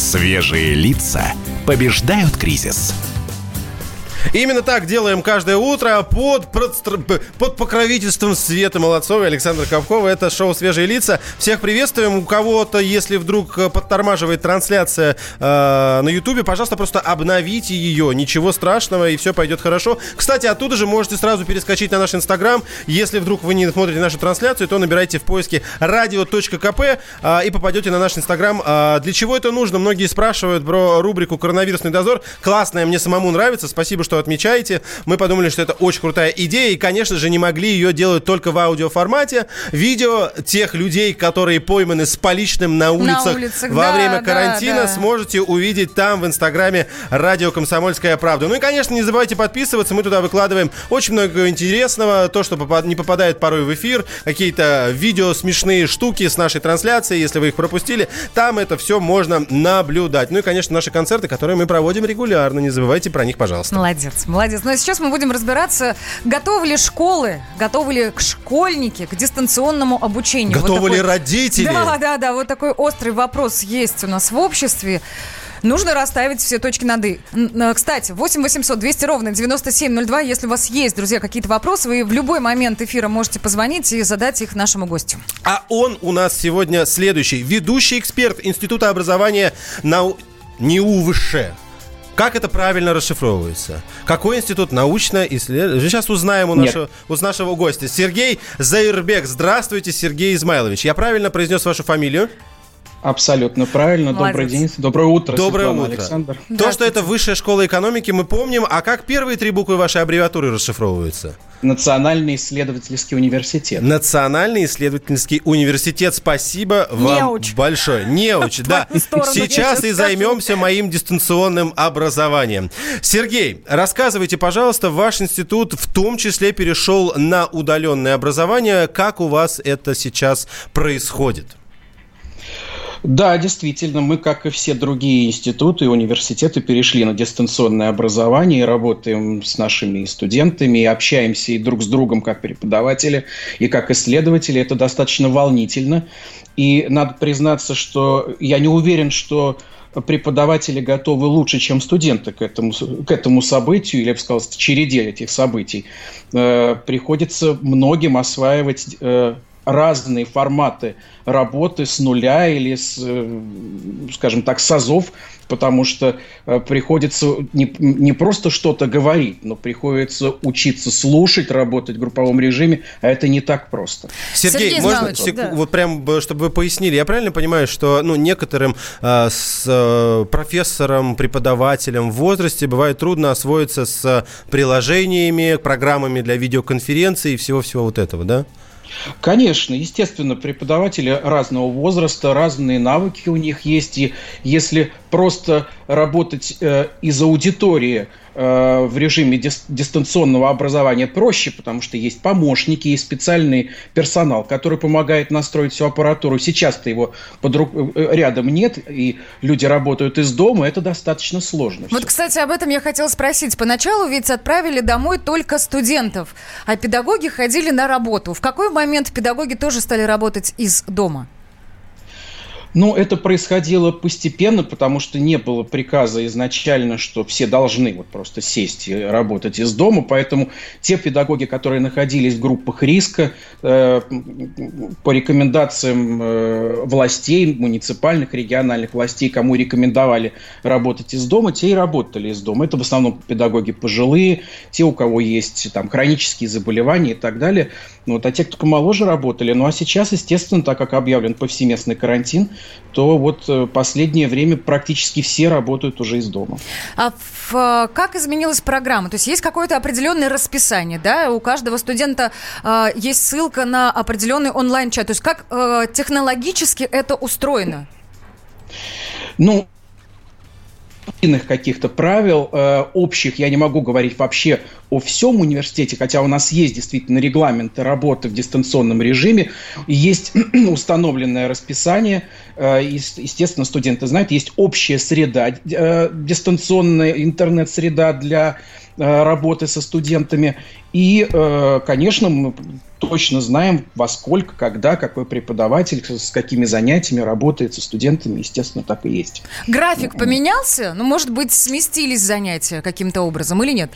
Свежие лица побеждают кризис. Именно так делаем каждое утро под, под покровительством Светы Молодцовой и Александра Ковкова. Это шоу «Свежие лица». Всех приветствуем. У кого-то, если вдруг э, подтормаживает трансляция э, на Ютубе, пожалуйста, просто обновите ее. Ничего страшного, и все пойдет хорошо. Кстати, оттуда же можете сразу перескочить на наш Инстаграм. Если вдруг вы не смотрите нашу трансляцию, то набирайте в поиске radio.кп э, и попадете на наш Инстаграм. Э, для чего это нужно? Многие спрашивают про рубрику «Коронавирусный дозор». Классная, мне самому нравится. Спасибо, что отмечаете. Мы подумали, что это очень крутая идея, и, конечно же, не могли ее делать только в аудиоформате. Видео тех людей, которые пойманы с поличным на улицах, на улицах во да, время карантина, да, да. сможете увидеть там в Инстаграме радио «Комсомольская правда». Ну и, конечно, не забывайте подписываться. Мы туда выкладываем очень много интересного. То, что не попадает порой в эфир. Какие-то видео смешные штуки с нашей трансляции. Если вы их пропустили, там это все можно наблюдать. Ну и, конечно, наши концерты, которые мы проводим регулярно. Не забывайте про них, пожалуйста. Молодец. Молодец, молодец. Ну а сейчас мы будем разбираться, готовы ли школы, готовы ли школьники к дистанционному обучению. Готовы вот такой... ли родители? Да, да, да. Вот такой острый вопрос есть у нас в обществе. Нужно расставить все точки над «и». Кстати, 8 800 200 ровно 9702. Если у вас есть, друзья, какие-то вопросы, вы в любой момент эфира можете позвонить и задать их нашему гостю. А он у нас сегодня следующий. Ведущий эксперт Института образования нау... НИУВШ. Как это правильно расшифровывается? Какой институт научно исследования? Сейчас узнаем у нашего, у нашего гостя. Сергей Заирбек. Здравствуйте, Сергей Измайлович. Я правильно произнес вашу фамилию? Абсолютно правильно. Молодец. Добрый день. Доброе утро, Доброе Светлана утро. Александр. То, что это высшая школа экономики, мы помним. А как первые три буквы вашей аббревиатуры расшифровываются? Национальный исследовательский университет. Национальный исследовательский университет. Спасибо вам Неуч. большое. Неуч, да. Сейчас и займемся моим дистанционным образованием. Сергей, рассказывайте, пожалуйста, ваш институт в том числе перешел на удаленное образование. Как у вас это сейчас происходит? Да, действительно, мы, как и все другие институты и университеты, перешли на дистанционное образование работаем с нашими студентами, общаемся и друг с другом как преподаватели, и как исследователи. Это достаточно волнительно. И надо признаться, что я не уверен, что преподаватели готовы лучше, чем студенты к этому, к этому событию, или, я бы сказал, череде этих событий. Э, приходится многим осваивать э, разные форматы работы с нуля или с, э, скажем так, с азов, потому что э, приходится не, не просто что-то говорить, но приходится учиться слушать, работать в групповом режиме, а это не так просто. Сергей, Сергей можно, сек... да. вот прям, чтобы вы пояснили, я правильно понимаю, что ну, некоторым э, с э, профессором, преподавателем в возрасте бывает трудно освоиться с приложениями, программами для видеоконференции и всего-всего вот этого, да? Конечно, естественно, преподаватели разного возраста, разные навыки у них есть. И если просто работать э, из аудитории э, в режиме дис- дистанционного образования проще, потому что есть помощники, есть специальный персонал, который помогает настроить всю аппаратуру. Сейчас-то его под ру- э, рядом нет, и люди работают из дома, это достаточно сложно. Вот, все. кстати, об этом я хотела спросить. Поначалу ведь отправили домой только студентов, а педагоги ходили на работу. В какой момент педагоги тоже стали работать из дома? Ну, это происходило постепенно, потому что не было приказа изначально, что все должны вот просто сесть и работать из дома. Поэтому те педагоги, которые находились в группах риска, э, по рекомендациям э, властей, муниципальных, региональных властей, кому рекомендовали работать из дома, те и работали из дома. Это в основном педагоги пожилые, те, у кого есть там хронические заболевания и так далее. Ну, вот, а те, кто помоложе работали. Ну, а сейчас, естественно, так как объявлен повсеместный карантин, то вот э, последнее время практически все работают уже из дома. А в, э, как изменилась программа? То есть есть какое-то определенное расписание, да? У каждого студента э, есть ссылка на определенный онлайн-чат. То есть как э, технологически это устроено? Ну, единых каких-то правил э, общих, я не могу говорить вообще о всем университете, хотя у нас есть действительно регламенты работы в дистанционном режиме, есть установленное расписание, э, естественно, студенты знают, есть общая среда, э, дистанционная интернет-среда для работы со студентами. И, конечно, мы точно знаем, во сколько, когда, какой преподаватель, с какими занятиями работает со студентами, естественно, так и есть. График поменялся? Ну, может быть, сместились занятия каким-то образом или нет?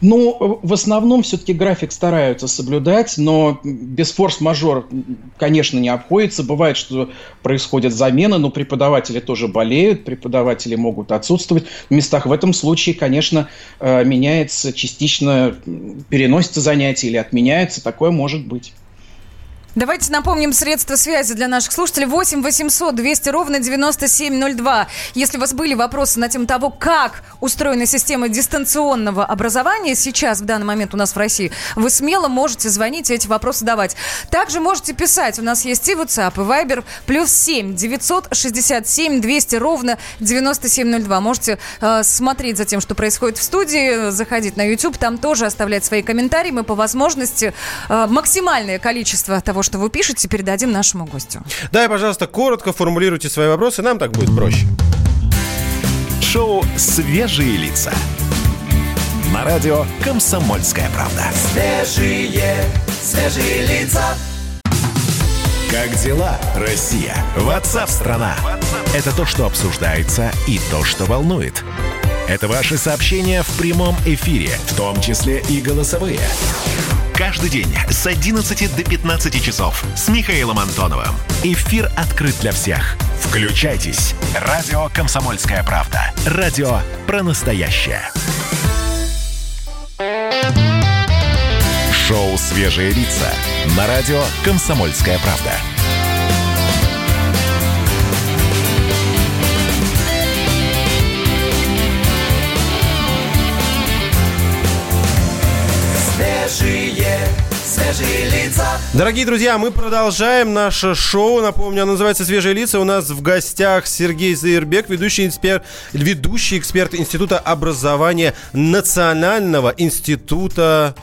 Ну, в основном все-таки график стараются соблюдать, но без форс-мажор, конечно, не обходится. Бывает, что происходят замены, но преподаватели тоже болеют, преподаватели могут отсутствовать в местах. В этом случае, конечно, э, меняется частично, переносится занятие или отменяется. Такое может быть. Давайте напомним средства связи для наших слушателей. 8 800 200 ровно 9702. Если у вас были вопросы на тему того, как устроена система дистанционного образования сейчас, в данный момент у нас в России, вы смело можете звонить и эти вопросы давать. Также можете писать. У нас есть и WhatsApp, и Viber. Плюс 7 967 200 ровно 9702. Можете э, смотреть за тем, что происходит в студии, заходить на YouTube, там тоже оставлять свои комментарии. Мы по возможности э, максимальное количество того, что вы пишете, передадим нашему гостю. Да, и, пожалуйста, коротко формулируйте свои вопросы, нам так будет проще. Шоу «Свежие лица». На радио «Комсомольская правда». Свежие, свежие лица. Как дела, Россия? Ватсап-страна! Это то, что обсуждается и то, что волнует. Это ваши сообщения в прямом эфире, в том числе и голосовые. Каждый день с 11 до 15 часов с Михаилом Антоновым. Эфир открыт для всех. Включайтесь. Радио «Комсомольская правда». Радио про настоящее. Шоу «Свежие лица» на радио «Комсомольская правда». Свежие лица. Дорогие друзья, мы продолжаем наше шоу. Напомню, оно называется «Свежие лица». У нас в гостях Сергей Заирбек, ведущий эксперт, ведущий эксперт Института образования Национального института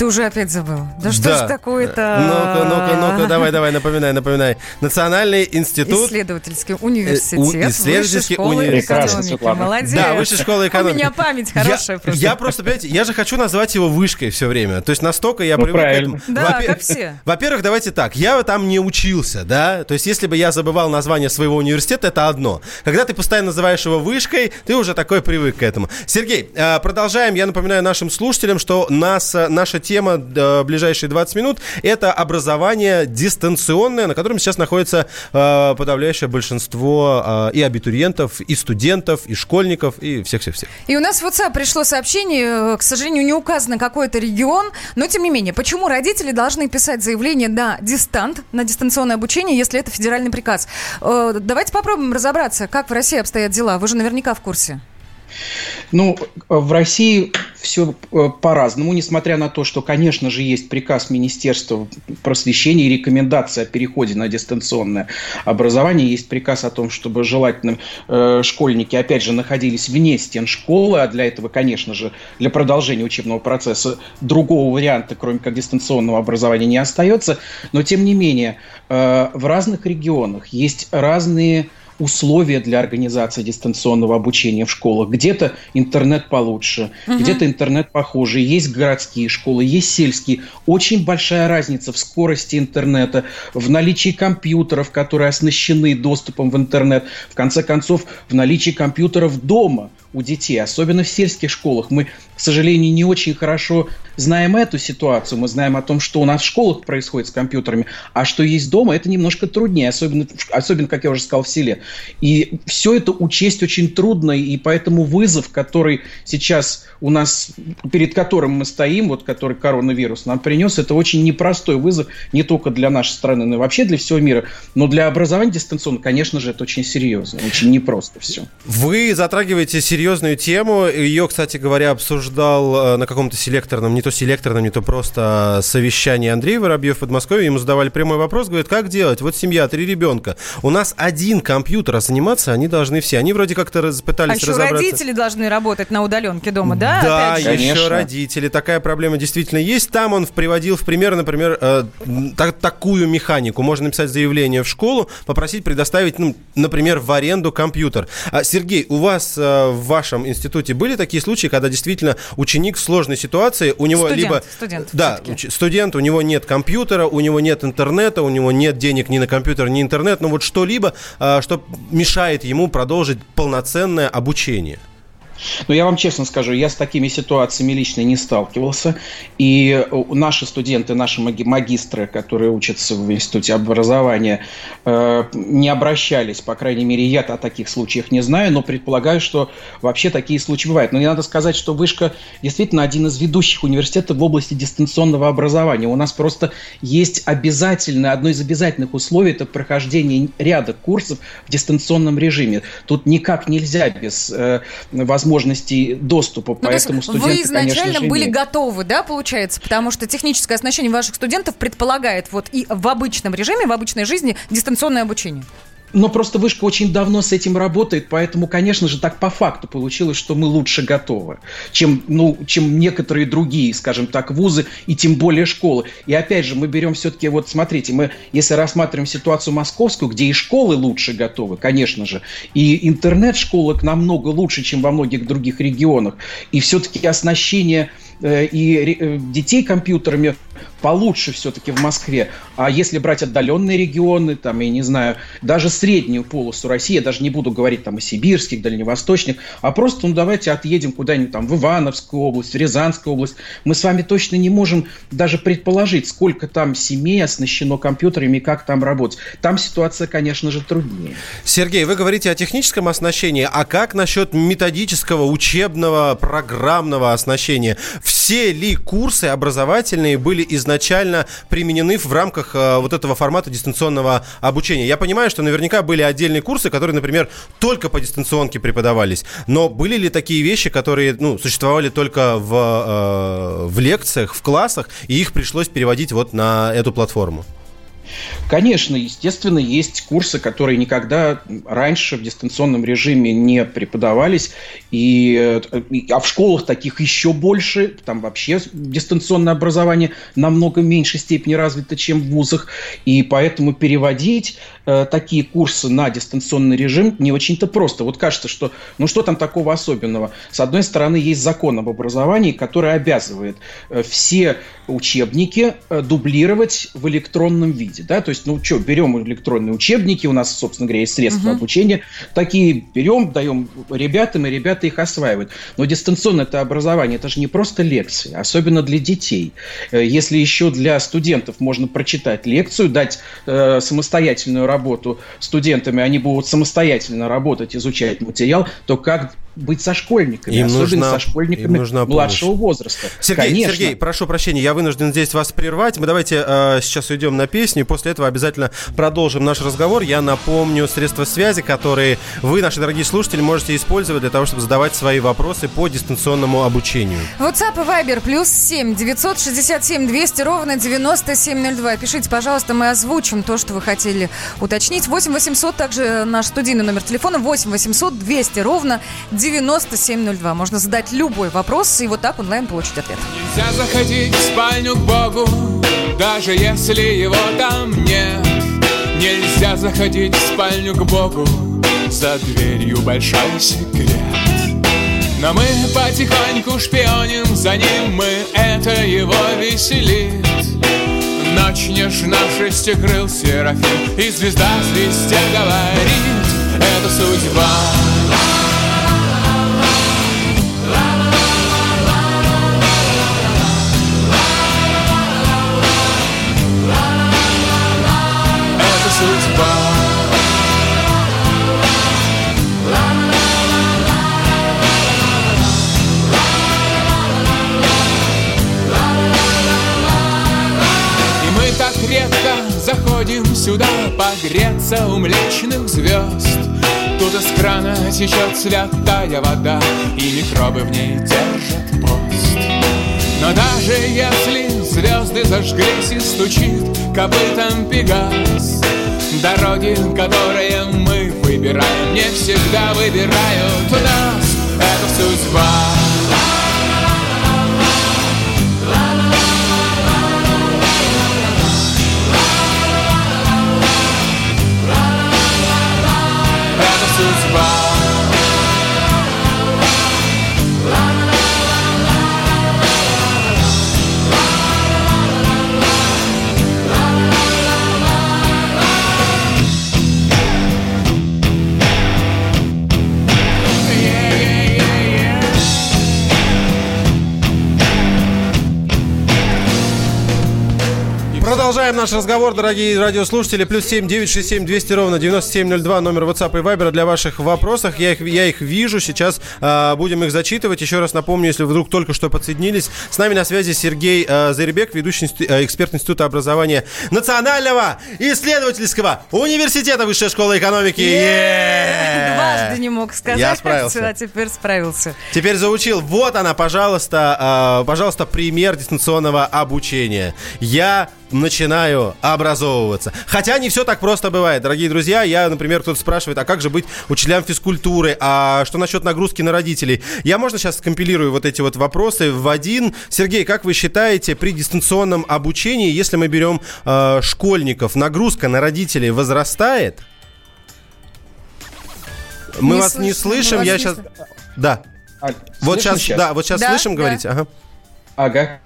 Ты уже опять забыл. Да что Да. ж такое-то? Ну-ка, ну-ка, ну-ка, давай, давай, напоминай, напоминай. Национальный институт... Исследовательский университет. Э, у- исследовательский Высшей школы университет. Прекрасно, экономики. Светлана. Молодец. Да, высшая школа экономики. У меня память хорошая я, просто. Я просто, понимаете, я же хочу назвать его вышкой все время. То есть настолько я Ну, привык правильно. к этому. Да, Во-пе- как все. Во-первых, давайте так. Я там не учился, да? То есть если бы я забывал название своего университета, это одно. Когда ты постоянно называешь его вышкой, ты уже такой привык к этому. Сергей, э, продолжаем. Я напоминаю нашим слушателям, что нас, э, наша тема э, ближайшие 20 минут это образование дистанционное, на котором сейчас находится э, подавляющее большинство э, и абитуриентов, и студентов, и школьников, и всех-всех-всех. И у нас в WhatsApp пришло сообщение, э, к сожалению, не указано какой-то регион, но тем не менее, почему родители должны писать заявление на дистант, на дистанционное обучение, если это федеральный приказ? Э, Давайте попробуем разобраться, как в России обстоят дела. Вы же наверняка в курсе. Ну, в России все по-разному, несмотря на то, что, конечно же, есть приказ Министерства просвещения и рекомендация о переходе на дистанционное образование, есть приказ о том, чтобы желательно э, школьники, опять же, находились вне стен школы, а для этого, конечно же, для продолжения учебного процесса другого варианта, кроме как дистанционного образования, не остается. Но, тем не менее, э, в разных регионах есть разные условия для организации дистанционного обучения в школах. Где-то интернет получше, где-то интернет похуже. Есть городские школы, есть сельские. Очень большая разница в скорости интернета, в наличии компьютеров, которые оснащены доступом в интернет. В конце концов, в наличии компьютеров дома у детей, особенно в сельских школах. Мы, к сожалению, не очень хорошо знаем эту ситуацию. Мы знаем о том, что у нас в школах происходит с компьютерами, а что есть дома, это немножко труднее, особенно, особенно как я уже сказал, в селе. И все это учесть очень трудно, и поэтому вызов, который сейчас у нас, перед которым мы стоим, вот который коронавирус нам принес, это очень непростой вызов не только для нашей страны, но и вообще для всего мира. Но для образования дистанционно, конечно же, это очень серьезно, очень непросто все. Вы затрагиваете серьезную тему. Ее, кстати говоря, обсуждал э, на каком-то селекторном, не то селекторном, не то просто совещании Андрей Воробьев в Подмосковье. Ему задавали прямой вопрос, говорит, как делать? Вот семья, три ребенка. У нас один компьютер, а заниматься они должны все. Они вроде как-то раз- А пытались еще разобраться. родители должны работать на удаленке дома, да? Да, опять же? еще Конечно. родители. Такая проблема действительно есть. Там он приводил в пример, например, э, та- такую механику. Можно написать заявление в школу, попросить предоставить, ну, например, в аренду компьютер. А, Сергей, у вас э, в вашем институте были такие случаи, когда действительно ученик в сложной ситуации, у него Студент, либо... студент Да, студент, у него нет компьютера, у него нет интернета, у него нет денег ни на компьютер, ни интернет, ну вот что-либо, а, что мешает ему продолжить полноценное обучение. Но я вам честно скажу, я с такими ситуациями лично не сталкивался. И э, наши студенты, наши маги- магистры, которые учатся в Институте образования, э, не обращались, по крайней мере, я о таких случаях не знаю, но предполагаю, что вообще такие случаи бывают. Но не надо сказать, что Вышка действительно один из ведущих университетов в области дистанционного образования. У нас просто есть обязательное, одно из обязательных условий – это прохождение ряда курсов в дистанционном режиме. Тут никак нельзя без э, возможности доступа, Ну, поэтому студенты, вы изначально конечно же, были имеют. готовы, да, получается? Потому что техническое оснащение ваших студентов предполагает вот и в обычном режиме, в обычной жизни дистанционное обучение. Но просто вышка очень давно с этим работает, поэтому, конечно же, так по факту получилось, что мы лучше готовы, чем, ну, чем некоторые другие, скажем так, вузы и тем более школы. И опять же, мы берем все-таки, вот смотрите, мы, если рассматриваем ситуацию московскую, где и школы лучше готовы, конечно же, и интернет-школок намного лучше, чем во многих других регионах, и все-таки оснащение э, и э, детей компьютерами получше все-таки в Москве. А если брать отдаленные регионы, там, я не знаю, даже среднюю полосу России, я даже не буду говорить там о сибирских, дальневосточных, а просто, ну, давайте отъедем куда-нибудь там в Ивановскую область, в Рязанскую область. Мы с вами точно не можем даже предположить, сколько там семей оснащено компьютерами и как там работать. Там ситуация, конечно же, труднее. Сергей, вы говорите о техническом оснащении, а как насчет методического, учебного, программного оснащения? Все ли курсы образовательные были изначально применены в рамках э, вот этого формата дистанционного обучения? Я понимаю, что наверняка были отдельные курсы, которые, например, только по дистанционке преподавались, но были ли такие вещи, которые ну, существовали только в, э, в лекциях, в классах, и их пришлось переводить вот на эту платформу? Конечно, естественно, есть курсы, которые никогда раньше в дистанционном режиме не преподавались, э, и- а в школах таких еще больше, там вообще дистанционное образование намного меньшей степени развито, чем в вузах, и поэтому переводить э, такие курсы на дистанционный режим не очень-то просто. Вот кажется, что ну что там такого особенного? С одной стороны, есть закон об образовании, который обязывает э, все учебники э, дублировать в электронном виде. Да? То есть, ну что, берем электронные учебники, у нас, собственно говоря, есть средства обучения, такие берем, даем ребятам, и ребята их осваивают. Но дистанционное это образование, это же не просто лекции, особенно для детей. Если еще для студентов можно прочитать лекцию, дать э, самостоятельную работу студентами, они будут самостоятельно работать, изучать материал, то как быть со школьниками, Им особенно нужна- со им школьниками нужна помощь. младшего возраста. Сергей, Конечно. Сергей, прошу прощения, я вынужден здесь вас прервать. Мы давайте э, сейчас уйдем на песню, и после этого обязательно продолжим наш разговор. Я напомню средства связи, которые вы, наши дорогие слушатели, можете использовать для того, чтобы задавать свои вопросы по дистанционному обучению. WhatsApp и Viber плюс 7 967 200 ровно 9702. Пишите, пожалуйста, мы озвучим то, что вы хотели уточнить. 8 800, также наш студийный номер телефона 8 800 200 ровно 9702. Можно задать любой вопрос и вот так онлайн получить ответ. Нельзя заходить в спальню к Богу, даже если его там нет. Нельзя заходить в спальню к Богу, за дверью большой секрет. Но мы потихоньку шпионим за ним, мы это его веселит. Ночь нежна шестикрыл Серафим, и звезда звезде говорит, это судьба. Сюда Погреться у млечных звезд. Тут из крана течет святая вода И микробы в ней держат пост. Но даже если звезды зажглись и стучит Копытом Пегас Дороги, которые мы выбираем Не всегда выбирают нас. Это судьба Это судьба продолжаем наш разговор, дорогие радиослушатели. Плюс семь девять шесть семь двести ровно девяносто семь ноль два номер WhatsApp и Viber для ваших вопросов. Я их, я их вижу. Сейчас э, будем их зачитывать. Еще раз напомню, если вдруг только что подсоединились. С нами на связи Сергей э, Заребек, ведущий институ, э, эксперт Института образования Национального исследовательского университета Высшей школы экономики. Е-е-е! Дважды не мог сказать. Я справился. А теперь справился. Теперь заучил. Вот она, пожалуйста, э, пожалуйста, пример дистанционного обучения. Я начинаю образовываться. Хотя не все так просто бывает, дорогие друзья. Я, например, кто-то спрашивает, а как же быть учителям физкультуры? А что насчет нагрузки на родителей? Я, можно сейчас скомпилирую вот эти вот вопросы в один. Сергей, как вы считаете, при дистанционном обучении, если мы берем э, школьников, нагрузка на родителей возрастает? Мы Не вас не слышно, мы слышим. вас Я не сейчас... слышим. Да. А, Вот слышно сейчас, да, вот сейчас Да, слышим, да. говорите. Ага. Ага.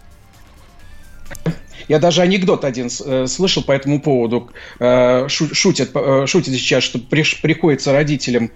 Я даже анекдот один э, слышал по этому поводу. Э, шу- шутят, э, шутят сейчас, что приходится родителям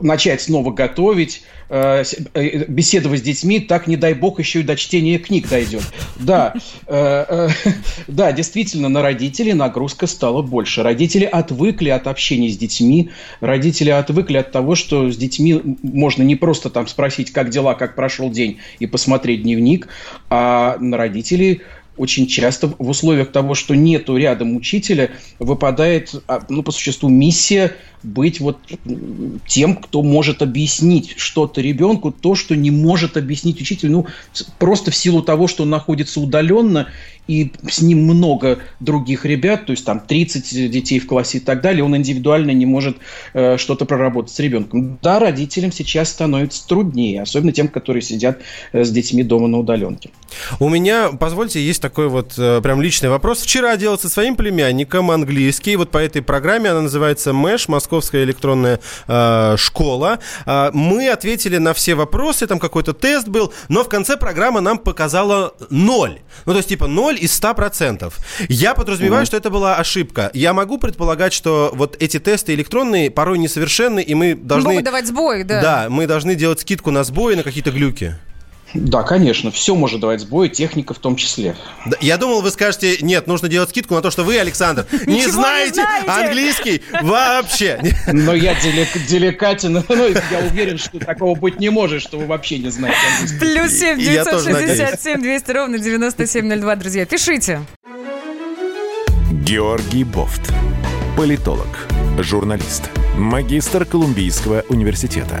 начать снова готовить, э, э, беседовать с детьми, так, не дай бог, еще и до чтения книг дойдет. Да, э, да, действительно, на родителей нагрузка стала больше. Родители отвыкли от общения с детьми, родители отвыкли от того, что с детьми можно не просто там спросить, как дела, как прошел день, и посмотреть дневник, а на родителей очень часто в условиях того, что нету рядом учителя, выпадает, а, ну, по существу, миссия быть вот тем, кто может объяснить что-то ребенку, то, что не может объяснить учитель, ну, просто в силу того, что он находится удаленно, и с ним много других ребят, то есть там 30 детей в классе и так далее, он индивидуально не может э, что-то проработать с ребенком. Да, родителям сейчас становится труднее, особенно тем, которые сидят э, с детьми дома на удаленке. У меня, позвольте, есть такой вот э, прям личный вопрос. Вчера делал со своим племянником английский. Вот по этой программе, она называется МЭШ, Московская электронная э, школа. А, мы ответили на все вопросы, там какой-то тест был, но в конце программа нам показала ноль. Ну, то есть, типа, ноль из 100%. Я подразумеваю, что это была ошибка. Я могу предполагать, что вот эти тесты электронные порой несовершенны, и мы должны... Могут давать сбой, да. Да, мы должны делать скидку на сбои, на какие-то глюки. Да, конечно, все может давать сбой, техника в том числе. Да, Я думал, вы скажете, нет, нужно делать скидку на то, что вы, Александр, не знаете английский вообще. Но я делик- деликатен, ну, я уверен, что такого быть не может, что вы вообще не знаете английский. Плюс семь Я тоже надеюсь. 967 200 ровно 9702, друзья. Пишите. Георгий Бофт. Политолог, журналист, магистр Колумбийского университета,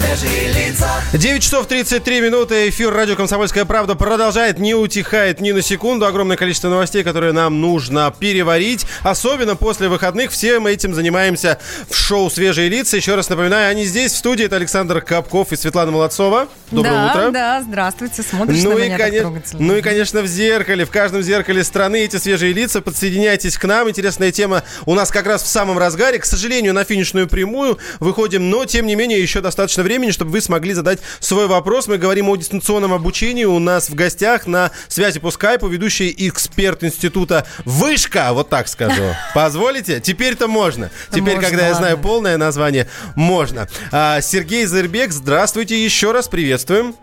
Свежие лица. 9 часов 33 минуты. Эфир радио «Комсомольская правда» продолжает, не утихает ни на секунду. Огромное количество новостей, которые нам нужно переварить. Особенно после выходных. Всем этим занимаемся в шоу «Свежие лица». Еще раз напоминаю, они здесь, в студии. Это Александр Капков и Светлана Молодцова. Доброе да, утро. Да, здравствуйте. Смотришь Ну на и, меня коне- ну и, конечно, в зеркале, в каждом зеркале страны эти свежие лица. Подсоединяйтесь к нам. Интересная тема у нас как раз в самом разгаре. К сожалению, на финишную прямую выходим, но, тем не менее, еще достаточно времени, чтобы вы смогли задать свой вопрос. Мы говорим о дистанционном обучении. У нас в гостях на связи по скайпу ведущий эксперт института Вышка, вот так скажу. Позволите? Теперь-то можно. Теперь, Можно, когда я знаю ладно. полное название, можно. А, Сергей Зырбек, здравствуйте еще раз, приветствуем.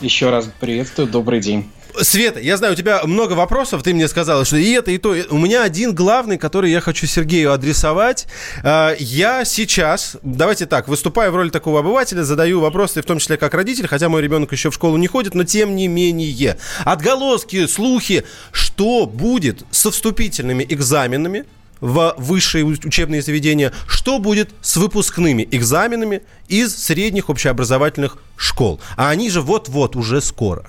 Еще раз приветствую, добрый день. Света, я знаю, у тебя много вопросов, ты мне сказала, что и это, и то. У меня один главный, который я хочу Сергею адресовать. А, Я сейчас, давайте так, выступая в роли такого обывателя, задаю вопросы, в том числе как родитель, хотя мой ребенок еще в школу не ходит, но тем не менее. Отголоски, слухи, что будет со вступительными экзаменами в высшие уч- учебные заведения, что будет с выпускными экзаменами из средних общеобразовательных школ. А они же вот-вот, уже скоро.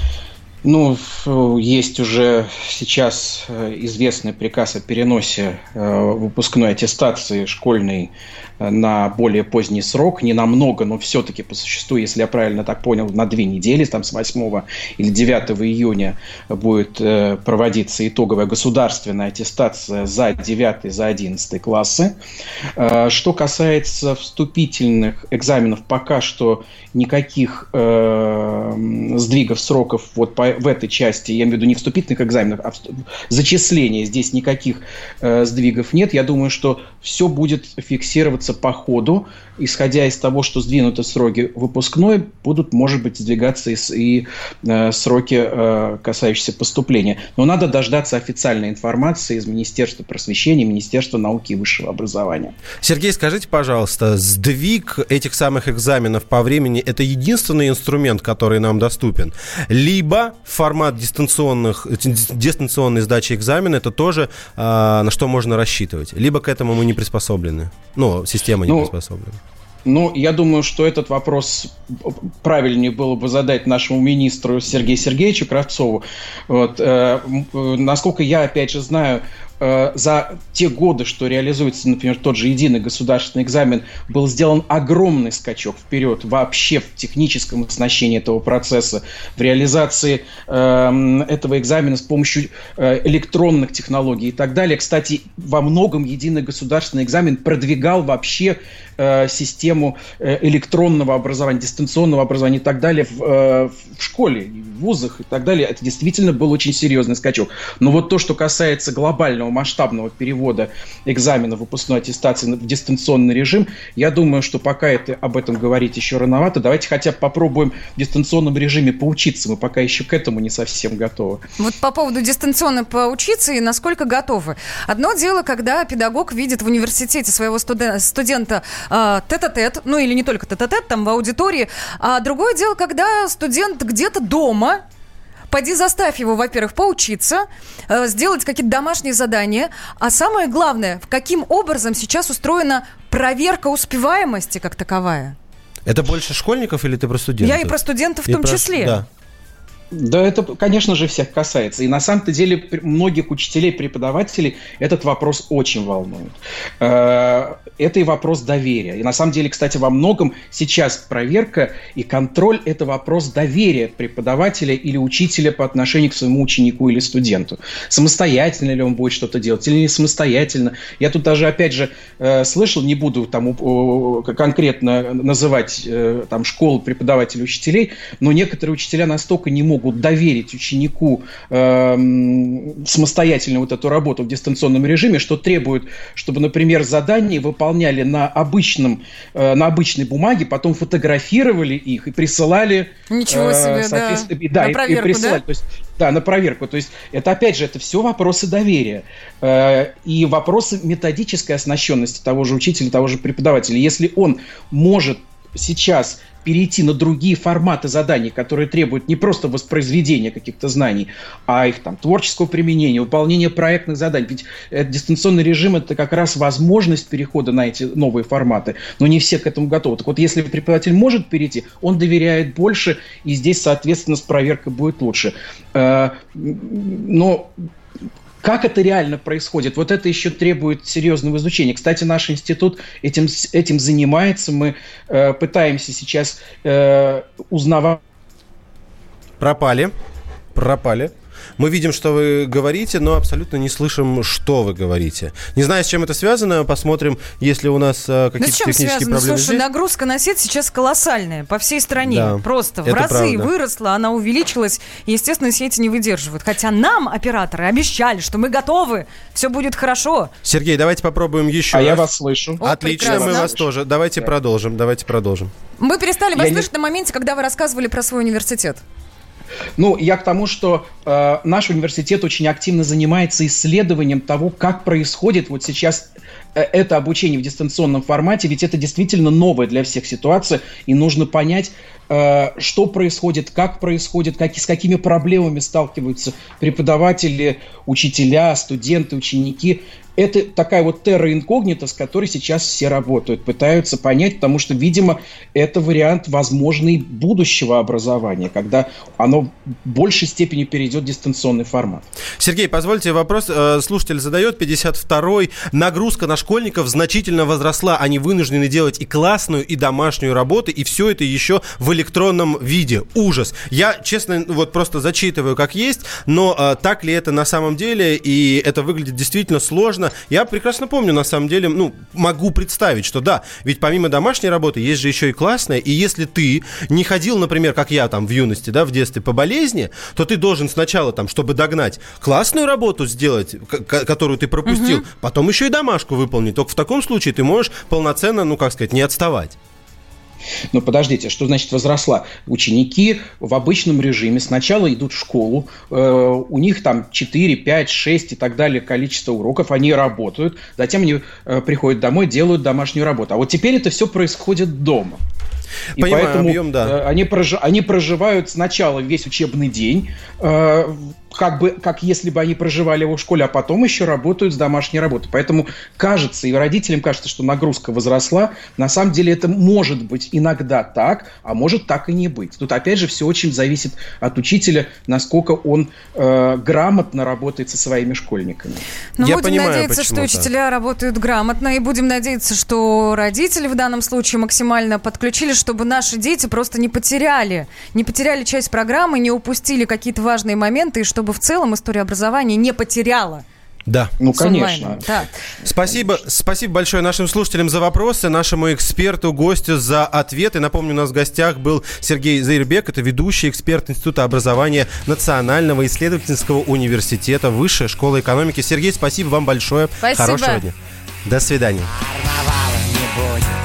Ну, есть уже сейчас э, известный приказ о переносе э, выпускной аттестации школьной э, на более поздний срок, не намного, но все-таки по существу, если я правильно так понял, на две недели, там с 8 или 9 июня будет проводиться итоговая государственная аттестация за 9, за 11 классы. Что касается вступительных экзаменов, пока что никаких сдвигов сроков вот по в этой части, я имею в виду не вступительных экзаменов, а зачисления, здесь никаких э, сдвигов нет. Я думаю, что все будет фиксироваться по ходу, исходя из того, что сдвинуты сроки выпускной, будут, может быть, сдвигаться и, и э, сроки, э, касающиеся поступления. Но надо дождаться официальной информации из Министерства просвещения, Министерства науки и высшего образования. Сергей, скажите, пожалуйста, сдвиг этих самых экзаменов по времени – это единственный инструмент, который нам доступен? Либо формат дистанционных, дистанционной сдачи экзамена – это тоже э, на что можно рассчитывать? Либо к этому мы не приспособлены? Ну, система не ну, приспособлена. Ну, я думаю, что этот вопрос правильнее было бы задать нашему министру Сергею Сергеевичу Кравцову. Вот, э, э, насколько я, опять же, знаю, Э, за те годы, что реализуется, например, тот же единый государственный экзамен, был сделан огромный скачок вперед вообще в техническом оснащении этого процесса, в реализации э, этого экзамена с помощью э, электронных технологий и так далее. Кстати, во многом единый государственный экзамен продвигал вообще э, систему э, электронного образования, дистанционного образования и так далее в, э, в школе, в вузах и так далее. Это действительно был очень серьезный скачок. Но вот то, что касается глобального масштабного перевода экзамена выпускной аттестации в дистанционный режим, я думаю, что пока это, об этом говорить еще рановато. Давайте хотя бы попробуем в дистанционном режиме поучиться. Мы пока еще к этому не совсем готовы. Вот по поводу дистанционно поучиться и насколько готовы. Одно дело, когда педагог видит в университете своего студента э, тет-а-тет, ну или не только тет-а-тет, там в аудитории, а другое дело, когда студент где-то дома Пойди заставь его, во-первых, поучиться, э, сделать какие-то домашние задания. А самое главное, в каким образом сейчас устроена проверка успеваемости как таковая? Это больше школьников или ты про студентов? Я и про студентов в том про... числе. Да. Да, это, конечно же, всех касается. И на самом-то деле многих учителей, преподавателей этот вопрос очень волнует. Э, это и вопрос доверия. И на самом деле, кстати, во многом сейчас проверка и контроль – это вопрос доверия преподавателя или учителя по отношению к своему ученику или студенту. Самостоятельно ли он будет что-то делать или не самостоятельно. Я тут даже, опять же, э, слышал, не буду там конкретно называть э, там школы преподавателей, учителей, но некоторые учителя настолько не могут могут доверить ученику э, самостоятельно вот эту работу в дистанционном режиме, что требует, чтобы, например, задания выполняли на обычном, э, на обычной бумаге, потом фотографировали их и присылали. Ничего э, себе, да. да. на проверку, и, и присылали. Да? То есть, да, на проверку. То есть это, опять же, это все вопросы доверия э, и вопросы методической оснащенности того же учителя, того же преподавателя. Если он может сейчас перейти на другие форматы заданий, которые требуют не просто воспроизведения каких-то знаний, а их там творческого применения, выполнения проектных заданий. Ведь э, дистанционный режим это как раз возможность перехода на эти новые форматы, но не все к этому готовы. Так вот, если преподаватель может перейти, он доверяет больше, и здесь, соответственно, с проверкой будет лучше. Э, но как это реально происходит? Вот это еще требует серьезного изучения. Кстати, наш институт этим, этим занимается. Мы э, пытаемся сейчас э, узнавать. Пропали. Пропали. Мы видим, что вы говорите, но абсолютно не слышим, что вы говорите. Не знаю, с чем это связано. Посмотрим, если у нас э, какие-то ну, технические связано? проблемы. Слушай, здесь. нагрузка на сеть сейчас колоссальная по всей стране. Да, Просто в разы правда. выросла, она увеличилась. И, естественно, сети не выдерживают. Хотя нам, операторы, обещали, что мы готовы, все будет хорошо. Сергей, давайте попробуем еще. А раз. я вас слышу. О, Отлично, прекрасно. мы вас тоже. Давайте да. продолжим, давайте продолжим. Мы перестали вас я слышать не... на моменте, когда вы рассказывали про свой университет. Ну, я к тому, что э, наш университет очень активно занимается исследованием того, как происходит вот сейчас э, это обучение в дистанционном формате, ведь это действительно новая для всех ситуация, и нужно понять, что происходит, как происходит, как, с какими проблемами сталкиваются преподаватели, учителя, студенты, ученики это такая вот терра инкогнита, с которой сейчас все работают, пытаются понять, потому что, видимо, это вариант возможный будущего образования, когда оно в большей степени перейдет в дистанционный формат. Сергей, позвольте вопрос. Э, слушатель задает, 52-й. Нагрузка на школьников значительно возросла. Они вынуждены делать и классную, и домашнюю работу, и все это еще в электронном виде. Ужас. Я, честно, вот просто зачитываю как есть, но а, так ли это на самом деле, и это выглядит действительно сложно. Я прекрасно помню, на самом деле, ну, могу представить, что да, ведь помимо домашней работы есть же еще и классная, и если ты не ходил, например, как я там в юности, да, в детстве по болезни, то ты должен сначала там, чтобы догнать классную работу сделать, которую ты пропустил, угу. потом еще и домашку выполнить. Только в таком случае ты можешь полноценно, ну, как сказать, не отставать. Но подождите, что значит возросла? Ученики в обычном режиме сначала идут в школу, э, у них там 4, 5, 6 и так далее количество уроков, они работают, затем они э, приходят домой, делают домашнюю работу. А вот теперь это все происходит дома. И Понимаю, поэтому объем, да. Э, они, прожи, они проживают сначала весь учебный день, э, как бы, как если бы они проживали его в школе, а потом еще работают с домашней работой. Поэтому кажется, и родителям кажется, что нагрузка возросла. На самом деле это может быть иногда так, а может так и не быть. Тут опять же все очень зависит от учителя, насколько он э, грамотно работает со своими школьниками. Ну, будем понимаю, надеяться, что учителя работают грамотно, и будем надеяться, что родители в данном случае максимально подключили, чтобы наши дети просто не потеряли, не потеряли часть программы, не упустили какие-то важные моменты, и что чтобы в целом история образования не потеряла да. Ну, конечно. Да. Спасибо, спасибо большое нашим слушателям за вопросы, нашему эксперту, гостю за ответы. Напомню, у нас в гостях был Сергей Заирбек, это ведущий эксперт Института образования Национального исследовательского университета Высшая школа экономики. Сергей, спасибо вам большое. Спасибо. Хорошего дня. До свидания. ошарашенный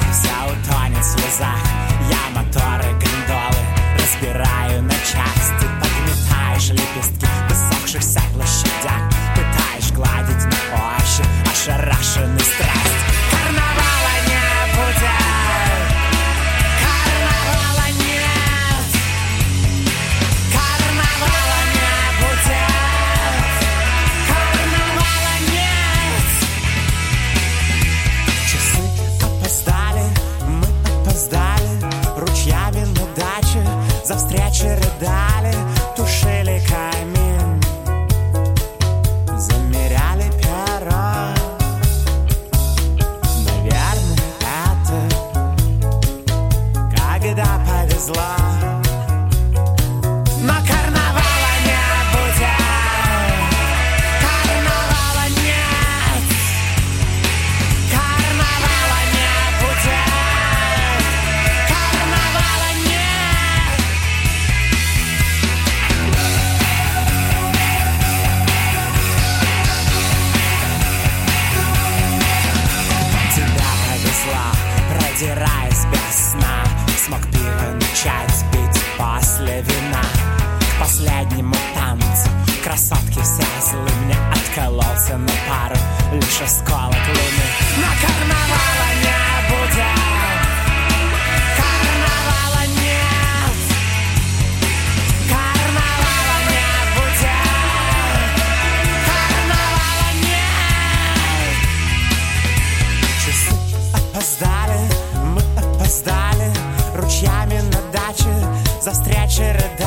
застрять рыдать.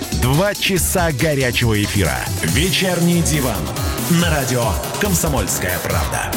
Два часа горячего эфира. Вечерний диван. На радио «Комсомольская правда».